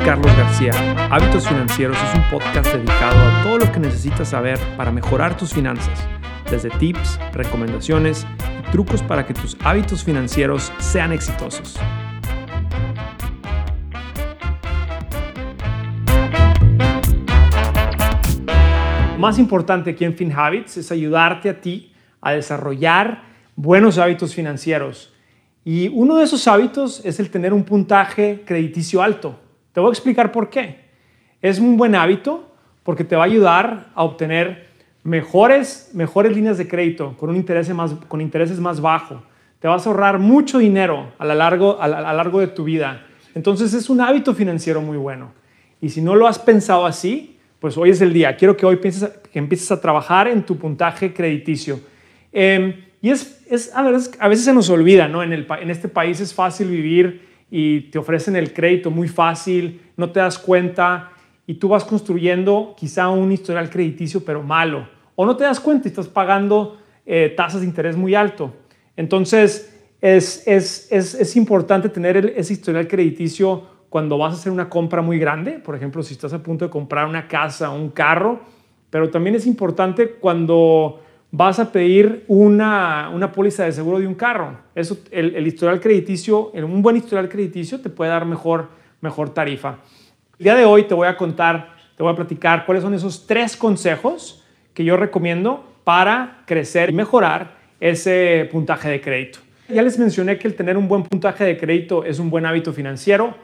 Carlos García. Hábitos Financieros es un podcast dedicado a todo lo que necesitas saber para mejorar tus finanzas, desde tips, recomendaciones y trucos para que tus hábitos financieros sean exitosos. Más importante aquí en FinHabits es ayudarte a ti a desarrollar buenos hábitos financieros. Y uno de esos hábitos es el tener un puntaje crediticio alto. Te voy a explicar por qué. Es un buen hábito porque te va a ayudar a obtener mejores, mejores líneas de crédito con, un más, con intereses más bajos. Te vas a ahorrar mucho dinero a lo largo, a, largo de tu vida. Entonces es un hábito financiero muy bueno. Y si no lo has pensado así, pues hoy es el día. Quiero que hoy empieces a trabajar en tu puntaje crediticio. Em, y es, a, veces, a se nos olvida, ¿no? En este país es fácil vivir y te ofrecen el crédito muy fácil, no te das cuenta y tú vas construyendo quizá un historial crediticio pero malo. O no te das cuenta y estás pagando eh, tasas de interés muy alto. Entonces es, es, es, es importante tener ese historial crediticio cuando vas a hacer una compra muy grande, por ejemplo, si estás a punto de comprar una casa o un carro, pero también es importante cuando vas a pedir una, una póliza de seguro de un carro. Eso, el, historial crediticio, un buen historial crediticio te puede dar mejor, mejor tarifa. El día de hoy te voy a contar, te voy a platicar cuáles son esos tres consejos que yo recomiendo para crecer y mejorar ese puntaje de crédito. Ya les mencioné que el tener un buen puntaje de crédito es un buen hábito financiero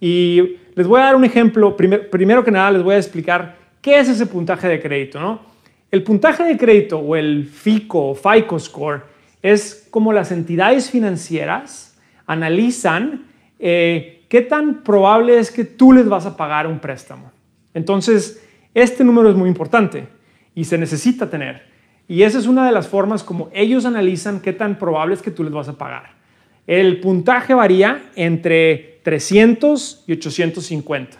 y les voy a dar un ejemplo. primero que nada les voy a explicar qué es ese puntaje de crédito, ¿no? El puntaje de crédito o el FICO o FICO score es como las entidades financieras analizan eh, qué tan probable es que tú les vas a pagar un préstamo. Entonces, este número es muy importante y se necesita tener. Y esa es una de las formas como ellos analizan qué tan probable es que tú les vas a pagar. El puntaje varía entre 300 y 850.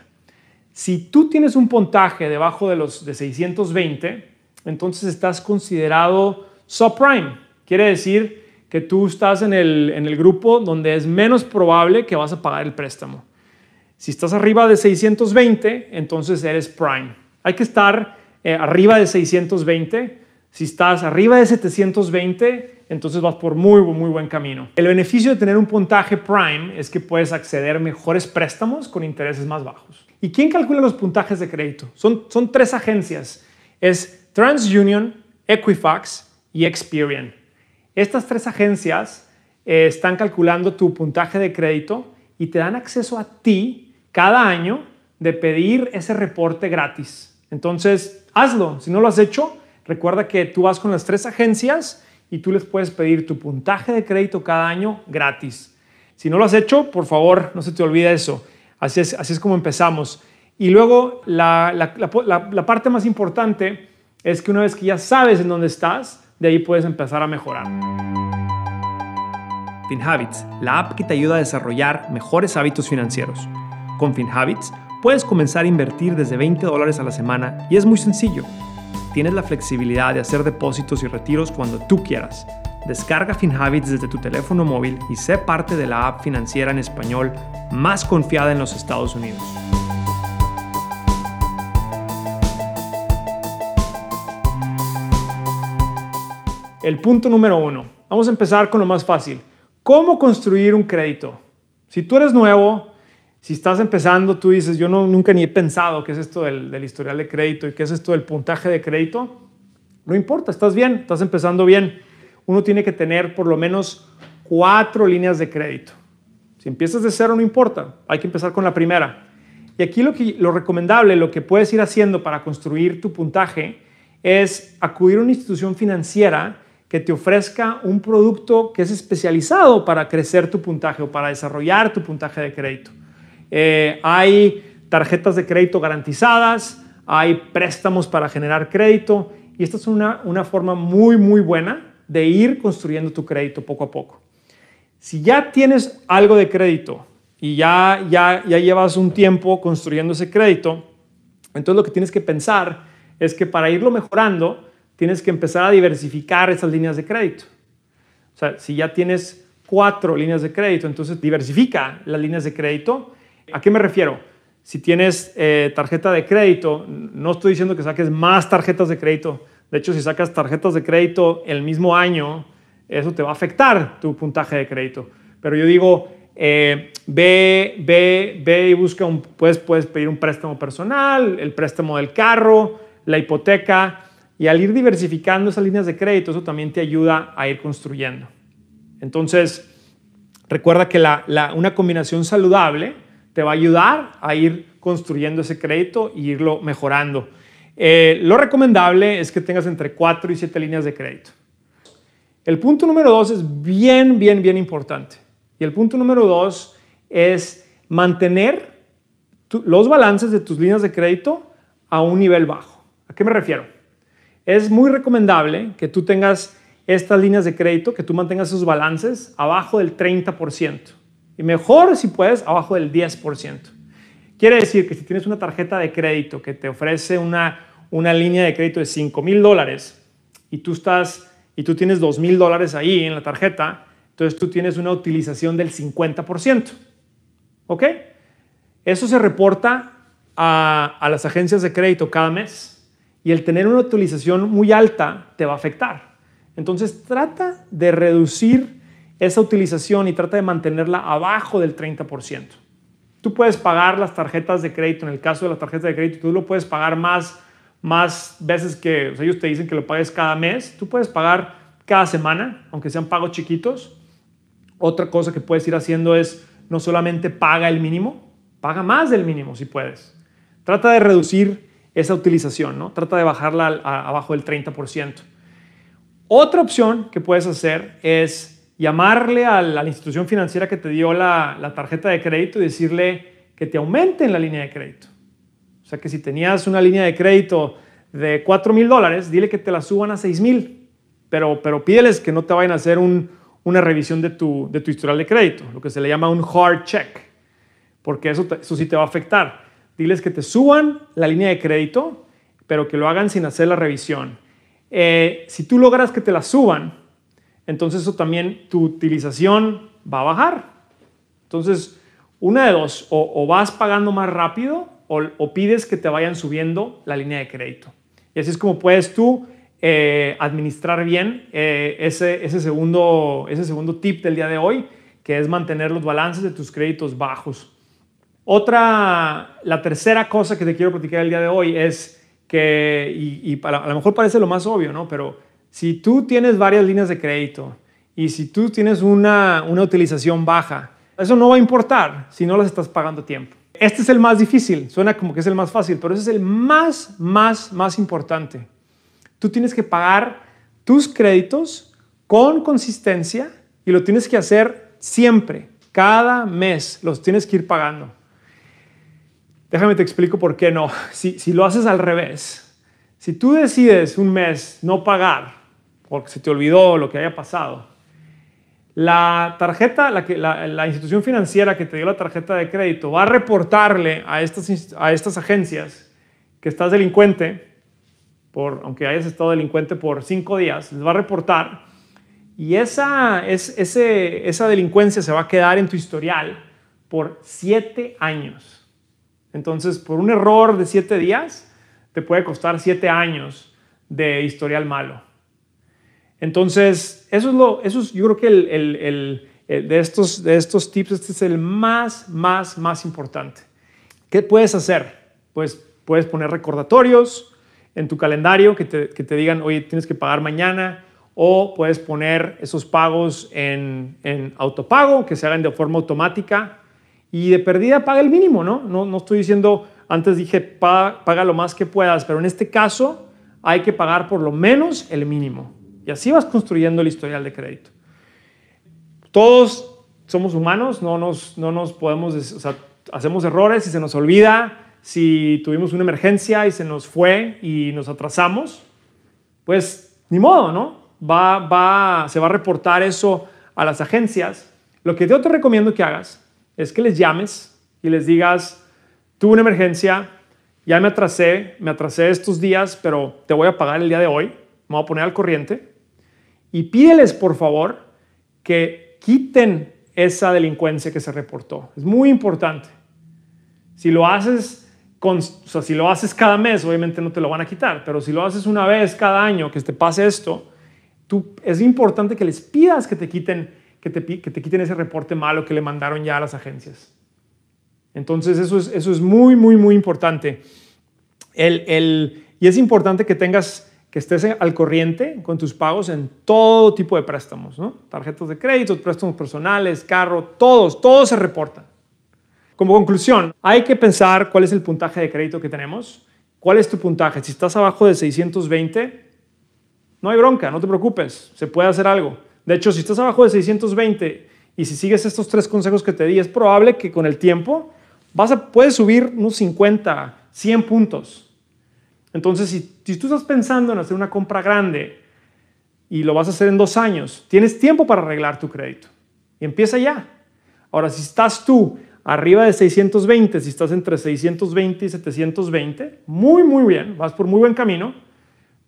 Si tú tienes un puntaje debajo de los de 620, entonces estás considerado subprime. Quiere decir que tú estás en el, grupo donde es menos probable que vas a pagar el préstamo. Si estás arriba de 620, entonces eres prime. Hay que estar eh, arriba de 620. Si estás arriba de 720, entonces vas por muy, muy buen camino. El beneficio de tener un puntaje prime es que puedes acceder a mejores préstamos con intereses más bajos. ¿Y quién calcula los puntajes de crédito? Son, son tres agencias. Es TransUnion, Equifax y Experian. Estas tres agencias eh, están calculando tu puntaje de crédito y te dan acceso a ti cada año de pedir ese reporte gratis. Entonces, hazlo. Si no lo has hecho, recuerda que tú vas con las tres agencias y tú les puedes pedir tu puntaje de crédito cada año gratis. Si no lo has hecho, por favor, no se te olvide eso. Así es, así es como empezamos. Y luego la, la parte más importante es que una vez que ya sabes en dónde estás, de ahí puedes empezar a mejorar. FinHabits, la app que te ayuda a desarrollar mejores hábitos financieros. Con FinHabits puedes comenzar a invertir desde 20 dólares a la semana y es muy sencillo. Tienes la flexibilidad de hacer depósitos y retiros cuando tú quieras. Descarga FinHabits desde tu teléfono móvil y sé parte de la app financiera en español más confiada en los Estados Unidos. El punto número uno. Vamos a empezar con lo más fácil. ¿Cómo construir un crédito? Si tú eres nuevo, si estás empezando, tú dices, yo no, nunca ni he pensado qué es esto del, historial de crédito y qué es esto del puntaje de crédito. No importa, estás bien, estás empezando bien. Uno tiene que tener por lo menos cuatro líneas de crédito. Si empiezas de cero, no importa, hay que empezar con la primera. Y aquí lo, que, lo recomendable, lo que puedes ir haciendo para construir tu puntaje es acudir a una institución financiera que te ofrezca un producto que es especializado para crecer tu puntaje o para desarrollar tu puntaje de crédito. Eh, hay tarjetas de crédito garantizadas, hay préstamos para generar crédito y esta es una, una forma muy, muy buena de ir construyendo tu crédito poco a poco. Si ya tienes algo de crédito y ya, ya, ya llevas un tiempo construyendo ese crédito, entonces lo que tienes que pensar es que para irlo mejorando, tienes que empezar a diversificar esas líneas de crédito. O sea, si ya tienes cuatro líneas de crédito, entonces diversifica las líneas de crédito. ¿A qué me refiero? si tienes eh, tarjeta de crédito, no estoy diciendo que saques más tarjetas de crédito. De hecho, si sacas tarjetas de crédito el mismo año, eso te va a afectar tu puntaje de crédito. Pero yo digo, eh, ve, ve, ve y busca un, puedes, puedes pedir un préstamo personal, el préstamo del carro, la hipoteca, y al ir diversificando esas líneas de crédito, eso también te ayuda a ir construyendo. Entonces, recuerda que una combinación saludable te va a ayudar a ir construyendo ese crédito e irlo mejorando. Eh, lo recomendable es que tengas entre 4 y 7 líneas de crédito. El punto número 2 es bien, bien, bien importante. Y el punto número 2 es mantener los balances de tus líneas de crédito a un nivel bajo. ¿A qué me refiero? Es muy recomendable que tú tengas estas líneas de crédito, que tú mantengas esos balances abajo del 30%. Y mejor si puedes, abajo del 10%. Quiere decir que si tienes una tarjeta de crédito que te ofrece una, una línea de crédito de 5 mil dólares y tú estás y tú tienes 2 mil dólares ahí en la tarjeta, entonces tú tienes una utilización del 50%. ¿Ok? Eso se reporta a, a las agencias de crédito cada mes y el tener una utilización muy alta te va a afectar. Entonces trata de reducir esa utilización y trata de mantenerla abajo del 30%. Tú puedes pagar las tarjetas de crédito, en el caso de las tarjetas de crédito, tú lo puedes pagar más, más veces que ellos te dicen que lo pagues cada mes, tú puedes pagar cada semana, aunque sean pagos chiquitos. Otra cosa que puedes ir haciendo es no solamente paga el mínimo, paga más del mínimo si puedes. Trata de reducir esa utilización, ¿no? Trata de bajarla abajo del 30%. Otra opción que puedes hacer es llamarle a la, institución financiera que te dio la, tarjeta de crédito y decirle que te aumenten la línea de crédito. O sea que si tenías una línea de crédito de 4 mil dólares, dile que te la suban a 6 mil, pero, pero pídeles que no te vayan a hacer una revisión de tu, de historial de crédito, lo que se le llama un hard check, porque eso, eso sí te va a afectar. Diles que te suban la línea de crédito, pero que lo hagan sin hacer la revisión. Eh, si tú logras que te la suban, entonces eso también tu utilización va a bajar. Entonces, una de dos, o, vas pagando más rápido o, pides que te vayan subiendo la línea de crédito. Y así es como puedes tú eh, administrar bien eh, ese, ese, segundo, ese segundo tip del día de hoy, que es mantener los balances de tus créditos bajos. Otra, la tercera cosa que te quiero platicar el día de hoy es que, y, a lo mejor parece lo más obvio, ¿no? Pero si tú tienes varias líneas de crédito y si tú tienes una, utilización baja, eso no va a importar si no las estás pagando a tiempo. Este es el más difícil, suena como que es el más fácil, pero ese es el más, más, más importante. Tú tienes que pagar tus créditos con consistencia y lo tienes que hacer siempre, cada mes, los tienes que ir pagando. Déjame te explico por qué no. Si, lo haces al revés, si tú decides un mes no pagar porque se te olvidó lo que haya pasado. La tarjeta, la, institución financiera que te dio la tarjeta de crédito va a reportarle a estas, agencias que estás delincuente, por, aunque hayas estado delincuente por cinco días, les va a reportar y esa, esa delincuencia se va a quedar en tu historial por siete años. Entonces, por un error de siete días, te puede costar siete años de historial malo. Entonces, eso es lo, eso es, yo creo que el, de, estos, de estos tips, este es el más, más, más importante. ¿Qué puedes hacer? Pues puedes poner recordatorios en tu calendario que te, que te digan, oye, tienes que pagar mañana, o puedes poner esos pagos en, en, autopago, que se hagan de forma automática, y de perdida paga el mínimo, ¿no? No, no estoy diciendo, antes dije paga, lo más que puedas, pero en este caso hay que pagar por lo menos el mínimo. Y así vas construyendo el historial de crédito. Todos somos humanos, no nos, no nos podemos, o sea, hacemos errores y se nos olvida. Si tuvimos una emergencia y se nos fue y nos atrasamos, pues ni modo, ¿no? Va, va, se va a reportar eso a las agencias. Lo que yo te recomiendo que hagas es que les llames y les digas, tuve una emergencia, ya me atrasé, me atrasé estos días, pero te voy a pagar el día de hoy, me voy a poner al corriente y pídeles por favor que quiten esa delincuencia que se reportó. Es muy importante. Si lo haces, con, o si lo haces cada mes, obviamente no te lo van a quitar, pero si lo haces una vez cada año que te pase esto, es importante que les pidas que te quiten, que te, que te quiten ese reporte malo que le mandaron ya a las agencias. Entonces eso es, eso es muy, muy, muy importante. El, el, y es importante que tengas que estés al corriente con tus pagos en todo tipo de préstamos, ¿no? Tarjetas de crédito, préstamos personales, carro, todos, todos se reportan. Como conclusión, hay que pensar cuál es el puntaje de crédito que tenemos. ¿Cuál es tu puntaje? Si estás abajo de 620, no hay bronca, no te preocupes, se puede hacer algo. De hecho, si estás abajo de 620 y si sigues estos tres consejos que te di, es probable que con el tiempo vas a, puedes subir unos 50, 100 puntos entonces, si, tú estás pensando en hacer una compra grande y lo vas a hacer en dos años, tienes tiempo para arreglar tu crédito. Y empieza ya. Ahora, si estás tú arriba de 620, si estás entre 620 y 720, muy, muy bien, vas por muy buen camino.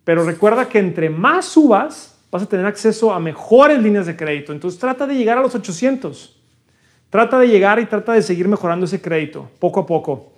Pero recuerda que entre más subas, vas a tener acceso a mejores líneas de crédito. Entonces trata de llegar a los 800. Trata de llegar y trata de seguir mejorando ese crédito poco a poco.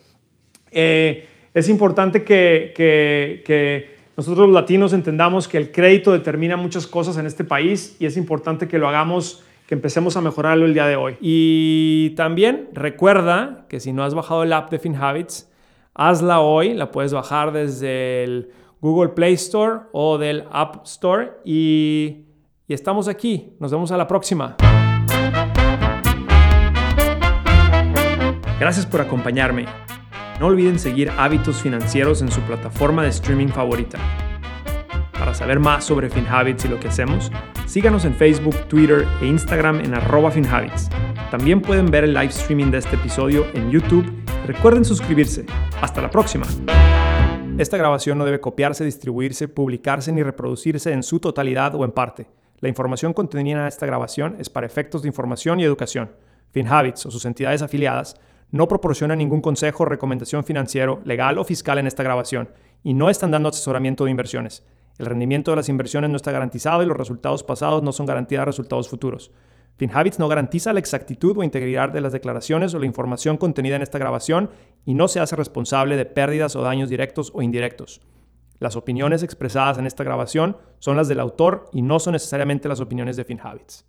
Eh, es importante que, nosotros los latinos entendamos que el crédito determina muchas cosas en este país y es importante que lo hagamos, que empecemos a mejorarlo el día de hoy. Y también recuerda que si no has bajado el app de FinHabits, hazla hoy, la puedes bajar desde el Google Play Store o del App Store y, y estamos aquí. Nos vemos a la próxima. Gracias por acompañarme. No olviden seguir Hábitos Financieros en su plataforma de streaming favorita. Para saber más sobre FinHabits y lo que hacemos, síganos en Facebook, Twitter e Instagram en arroba FinHabits. También pueden ver el live streaming de este episodio en YouTube. Recuerden suscribirse. Hasta la próxima. Esta grabación no debe copiarse, distribuirse, publicarse ni reproducirse en su totalidad o en parte. La información contenida en esta grabación es para efectos de información y educación. FinHabits o sus entidades afiliadas no proporciona ningún consejo o recomendación financiero, legal o fiscal en esta grabación y no están dando asesoramiento de inversiones. El rendimiento de las inversiones no está garantizado y los resultados pasados no son garantía de resultados futuros. FinHabits no garantiza la exactitud o integridad de las declaraciones o la información contenida en esta grabación y no se hace responsable de pérdidas o daños directos o indirectos. Las opiniones expresadas en esta grabación son las del autor y no son necesariamente las opiniones de FinHabits.